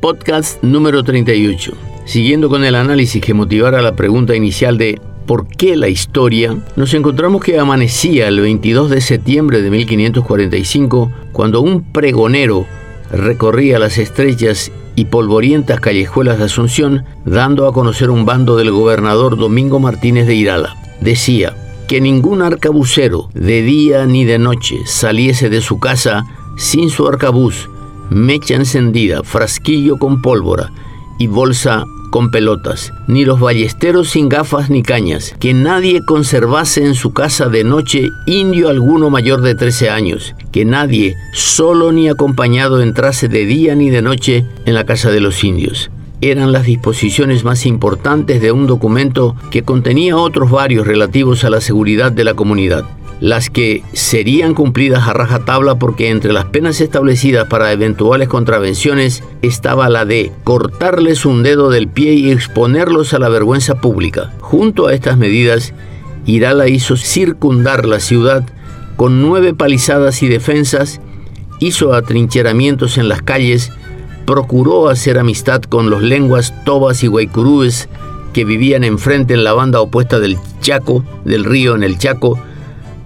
Podcast número 38. Siguiendo con el análisis que motivara la pregunta inicial de ¿por qué la historia? Nos encontramos que amanecía el 22 de septiembre de 1545 cuando un pregonero recorría las estrechas y polvorientas callejuelas de Asunción dando a conocer un bando del gobernador Domingo Martínez de Irala. Decía que ningún arcabucero de día ni de noche saliese de su casa sin su arcabuz, mecha encendida, frasquillo con pólvora y bolsa con pelotas, ni los ballesteros sin gafas ni cañas, que nadie conservase en su casa de noche indio alguno mayor de 13 años, que nadie, solo ni acompañado, entrase de día ni de noche en la casa de los indios. Eran las disposiciones más importantes de un documento que contenía otros varios relativos a la seguridad de la comunidad las que serían cumplidas a rajatabla porque entre las penas establecidas para eventuales contravenciones estaba la de cortarles un dedo del pie y exponerlos a la vergüenza pública. Junto a estas medidas, Irala hizo circundar la ciudad con nueve palizadas y defensas, hizo atrincheramientos en las calles, procuró hacer amistad con los lenguas tobas y guaycurúes que vivían enfrente en la banda opuesta del Chaco, del río en el Chaco,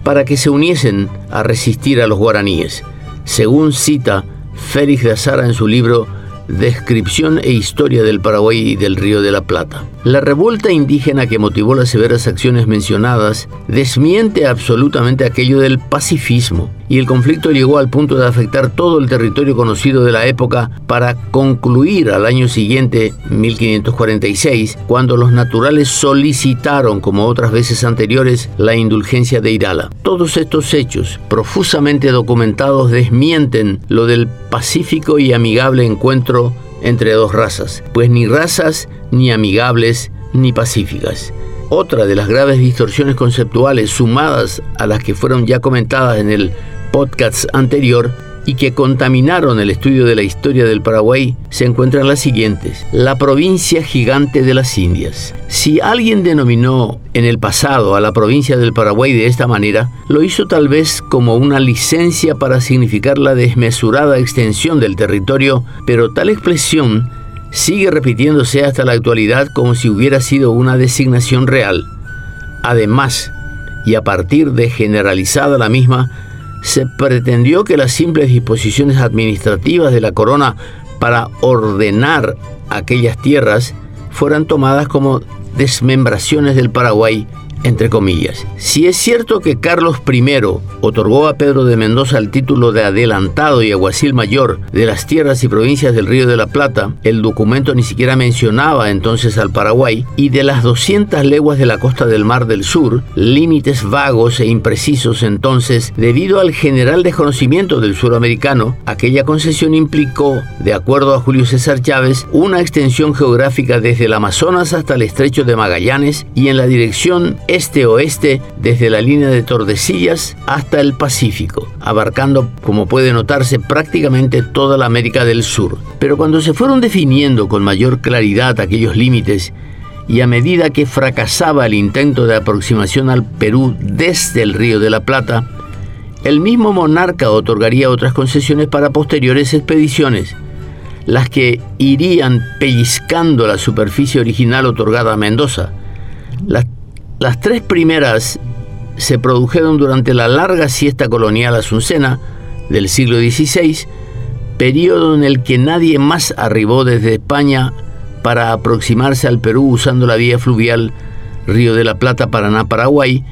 para que se uniesen a resistir a los guaraníes, según cita Félix de Azara en su libro Descripción e Historia del Paraguay y del Río de la Plata. La revuelta indígena que motivó las severas acciones mencionadas desmiente absolutamente aquello del pacifismo y el conflicto llegó al punto de afectar todo el territorio conocido de la época para concluir al año siguiente, 1546, cuando los naturales solicitaron, como otras veces anteriores, la indulgencia de Irala. Todos estos hechos, profusamente documentados, desmienten lo del pacífico y amigable encuentro entre dos razas, pues ni razas ni amigables ni pacíficas. Otra de las graves distorsiones conceptuales sumadas a las que fueron ya comentadas en el podcast anterior y que contaminaron el estudio de la historia del Paraguay se encuentran las siguientes. La provincia gigante de las Indias. Si alguien denominó en el pasado a la provincia del Paraguay de esta manera, lo hizo tal vez como una licencia para significar la desmesurada extensión del territorio, pero tal expresión sigue repitiéndose hasta la actualidad como si hubiera sido una designación real. Además, y a partir de generalizada la misma, se pretendió que las simples disposiciones administrativas de la corona para ordenar aquellas tierras fueran tomadas como desmembraciones del Paraguay entre comillas. Si es cierto que Carlos I otorgó a Pedro de Mendoza el título de adelantado y aguacil mayor de las tierras y provincias del Río de la Plata, el documento ni siquiera mencionaba entonces al Paraguay, y de las 200 leguas de la costa del Mar del Sur, límites vagos e imprecisos entonces, debido al general desconocimiento del suramericano, aquella concesión implicó, de acuerdo a Julio César Chávez, una extensión geográfica desde el Amazonas hasta el estrecho de Magallanes y en la dirección este-oeste desde la línea de Tordesillas hasta el Pacífico, abarcando, como puede notarse, prácticamente toda la América del Sur. Pero cuando se fueron definiendo con mayor claridad aquellos límites, y a medida que fracasaba el intento de aproximación al Perú desde el Río de la Plata, el mismo monarca otorgaría otras concesiones para posteriores expediciones, las que irían pellizcando la superficie original otorgada a Mendoza. Las las tres primeras se produjeron durante la larga siesta colonial asuncena del siglo XVI, periodo en el que nadie más arribó desde España para aproximarse al Perú usando la vía fluvial Río de la Plata, Paraná, Paraguay,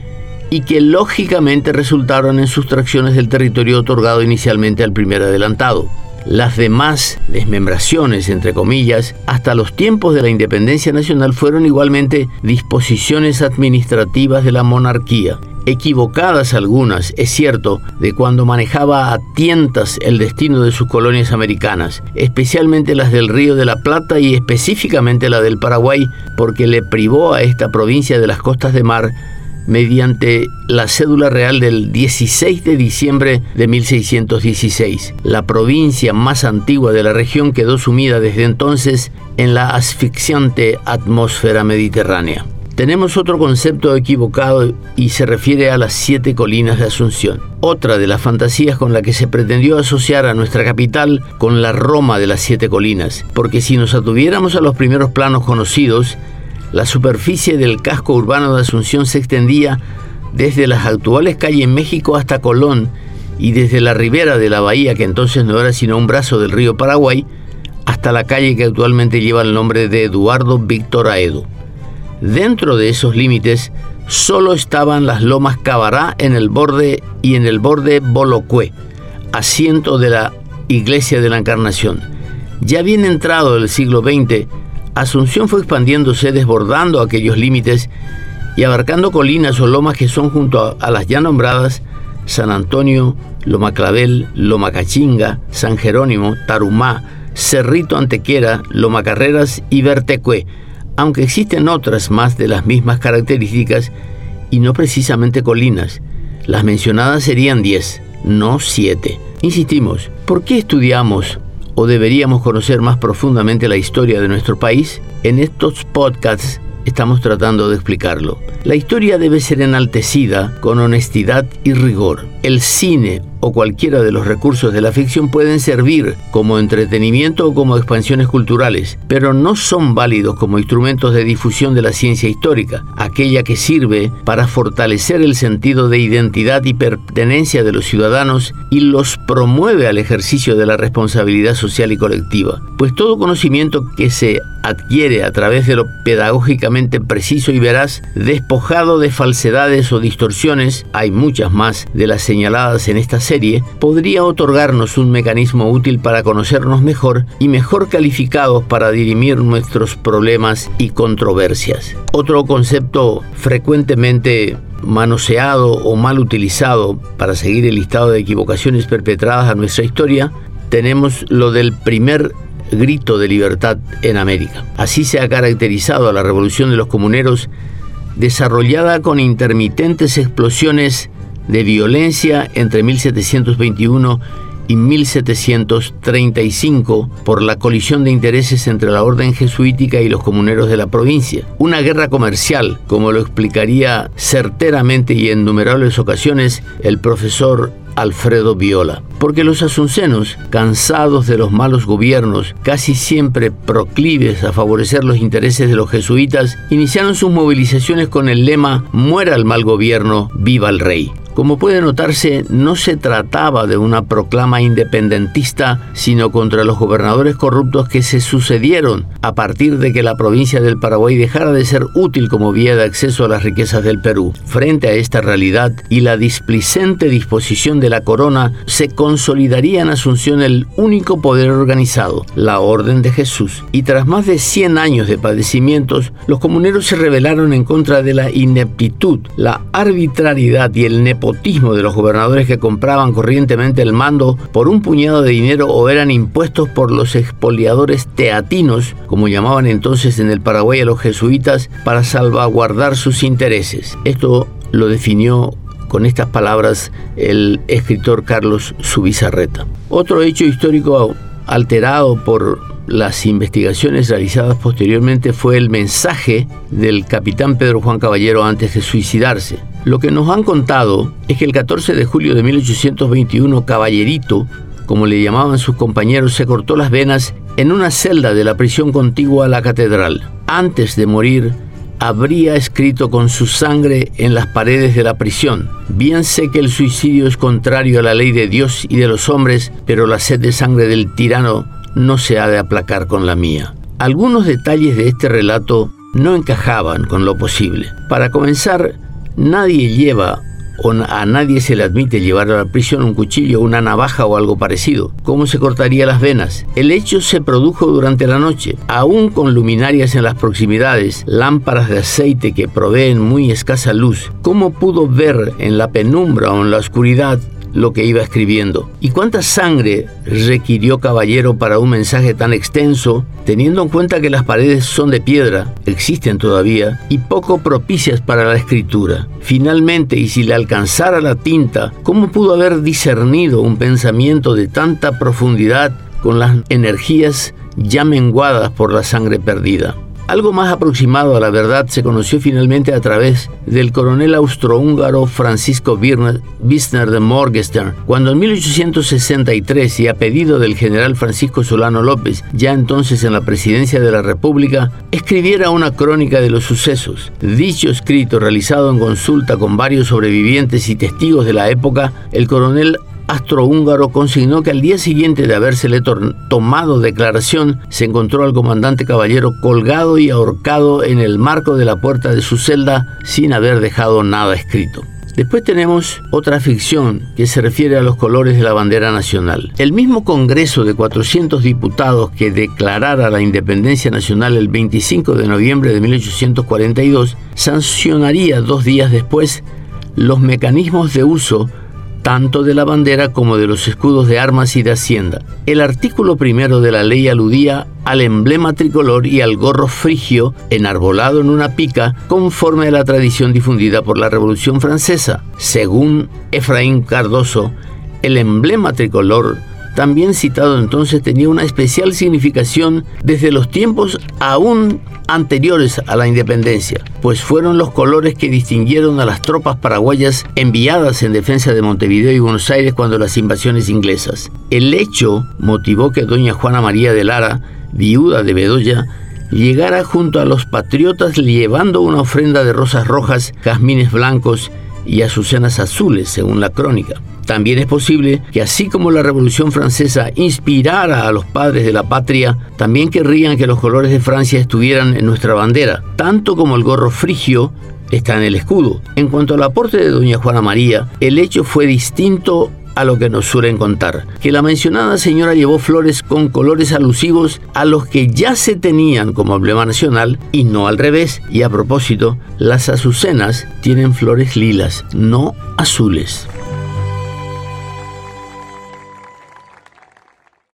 y que lógicamente resultaron en sustracciones del territorio otorgado inicialmente al primer adelantado. Las demás desmembraciones, entre comillas, hasta los tiempos de la independencia nacional fueron igualmente disposiciones administrativas de la monarquía, equivocadas algunas, es cierto, de cuando manejaba a tientas el destino de sus colonias americanas, especialmente las del Río de la Plata y específicamente la del Paraguay, porque le privó a esta provincia de las costas de mar mediante la cédula real del 16 de diciembre de 1616. La provincia más antigua de la región quedó sumida desde entonces en la asfixiante atmósfera mediterránea. tenemos otro concepto equivocado y se refiere a las siete colinas de Asunción. Otra de las fantasías con la que se pretendió asociar a nuestra capital con la Roma de las siete colinas, porque si nos atuviéramos a los primeros planos conocidos, la superficie del casco urbano de Asunción se extendía desde las actuales calles México hasta Colón y desde la ribera de la bahía, que entonces no era sino un brazo del río Paraguay, hasta la calle que actualmente lleva el nombre de Eduardo Víctor Aedo. Dentro de esos límites solo estaban las lomas Cabará en el borde y en el borde Bolocue, asiento de la Iglesia de la Encarnación. Ya bien entrado el siglo XX, Asunción fue expandiéndose desbordando aquellos límites y abarcando colinas o lomas que son junto a, las ya nombradas San Antonio, Loma Clavel, Loma Cachinga, San Jerónimo, Tarumá, Cerrito Antequera, Loma Carreras y Vertecue, aunque existen otras más de las mismas características y no precisamente colinas. Las mencionadas serían 10, no 7. Insistimos, ¿por qué estudiamos o deberíamos conocer más profundamente la historia de nuestro país? En estos podcasts estamos tratando de explicarlo. La historia debe ser enaltecida con honestidad y rigor. El cine o cualquiera de los recursos de la ficción pueden servir como entretenimiento o como expansiones culturales, pero no son válidos como instrumentos de difusión de la ciencia histórica, aquella que sirve para fortalecer el sentido de identidad y pertenencia de los ciudadanos y los promueve al ejercicio de la responsabilidad social y colectiva. Pues todo conocimiento que se adquiere a través de lo pedagógicamente preciso y veraz, despojado de falsedades o distorsiones, hay muchas más de las señaladas en esta serie, podría otorgarnos un mecanismo útil para conocernos mejor y mejor calificados para dirimir nuestros problemas y controversias. Otro concepto frecuentemente manoseado o mal utilizado para seguir el listado de equivocaciones perpetradas a nuestra historia, tenemos lo del primer grito de libertad en América. Así se ha caracterizado a la revolución de los comuneros desarrollada con intermitentes explosiones de violencia entre 1721 y 1735 por la colisión de intereses entre la orden jesuítica y los comuneros de la provincia. Una guerra comercial, como lo explicaría certeramente y en numerables ocasiones el profesor Alfredo Viola. Porque los asuncenos, cansados de los malos gobiernos, casi siempre proclives a favorecer los intereses de los jesuitas, iniciaron sus movilizaciones con el lema Muera el mal gobierno, viva el rey. Como puede notarse, no se trataba de una proclama independentista, sino contra los gobernadores corruptos que se sucedieron a partir de que la provincia del Paraguay dejara de ser útil como vía de acceso a las riquezas del Perú. Frente a esta realidad y la displicente disposición de la corona, se consolidaría en Asunción el único poder organizado, la Orden de Jesús. Y tras más de 100 años de padecimientos, los comuneros se rebelaron en contra de la ineptitud, la arbitrariedad y el de los gobernadores que compraban corrientemente el mando por un puñado de dinero o eran impuestos por los expoliadores teatinos, como llamaban entonces en el Paraguay a los jesuitas, para salvaguardar sus intereses. Esto lo definió con estas palabras el escritor Carlos Subizarreta. Otro hecho histórico alterado por las investigaciones realizadas posteriormente fue el mensaje del capitán Pedro Juan Caballero antes de suicidarse. Lo que nos han contado es que el 14 de julio de 1821 Caballerito, como le llamaban sus compañeros, se cortó las venas en una celda de la prisión contigua a la catedral. Antes de morir, habría escrito con su sangre en las paredes de la prisión. Bien sé que el suicidio es contrario a la ley de Dios y de los hombres, pero la sed de sangre del tirano no se ha de aplacar con la mía. Algunos detalles de este relato no encajaban con lo posible. Para comenzar, nadie lleva a nadie se le admite llevar a la prisión un cuchillo, una navaja o algo parecido. ¿Cómo se cortaría las venas? El hecho se produjo durante la noche, aún con luminarias en las proximidades, lámparas de aceite que proveen muy escasa luz. ¿Cómo pudo ver en la penumbra o en la oscuridad lo que iba escribiendo. ¿Y cuánta sangre requirió Caballero para un mensaje tan extenso, teniendo en cuenta que las paredes son de piedra, existen todavía, y poco propicias para la escritura? Finalmente, y si le alcanzara la tinta, ¿cómo pudo haber discernido un pensamiento de tanta profundidad con las energías ya menguadas por la sangre perdida? Algo más aproximado a la verdad se conoció finalmente a través del coronel austrohúngaro Francisco Wisner de Morgenstern, cuando en 1863 y a pedido del general Francisco Solano López, ya entonces en la presidencia de la República, escribiera una crónica de los sucesos. Dicho escrito, realizado en consulta con varios sobrevivientes y testigos de la época, el coronel astrohúngaro consignó que al día siguiente de habérsele tomado declaración, se encontró al comandante caballero colgado y ahorcado en el marco de la puerta de su celda sin haber dejado nada escrito. Después tenemos otra ficción que se refiere a los colores de la bandera nacional. El mismo Congreso de 400 diputados que declarara la independencia nacional el 25 de noviembre de 1842 sancionaría dos días después los mecanismos de uso tanto de la bandera como de los escudos de armas y de hacienda. El artículo primero de la ley aludía al emblema tricolor y al gorro frigio enarbolado en una pica conforme a la tradición difundida por la Revolución Francesa. Según Efraín Cardoso, el emblema tricolor también citado entonces, tenía una especial significación desde los tiempos aún anteriores a la independencia, pues fueron los colores que distinguieron a las tropas paraguayas enviadas en defensa de Montevideo y Buenos Aires cuando las invasiones inglesas. El hecho motivó que doña Juana María de Lara, viuda de Bedoya, llegara junto a los patriotas llevando una ofrenda de rosas rojas, jazmines blancos y azucenas azules, según la crónica. También es posible que así como la Revolución Francesa inspirara a los padres de la patria, también querrían que los colores de Francia estuvieran en nuestra bandera, tanto como el gorro frigio está en el escudo. En cuanto al aporte de doña Juana María, el hecho fue distinto a lo que nos suelen contar, que la mencionada señora llevó flores con colores alusivos a los que ya se tenían como emblema nacional y no al revés. Y a propósito, las azucenas tienen flores lilas, no azules.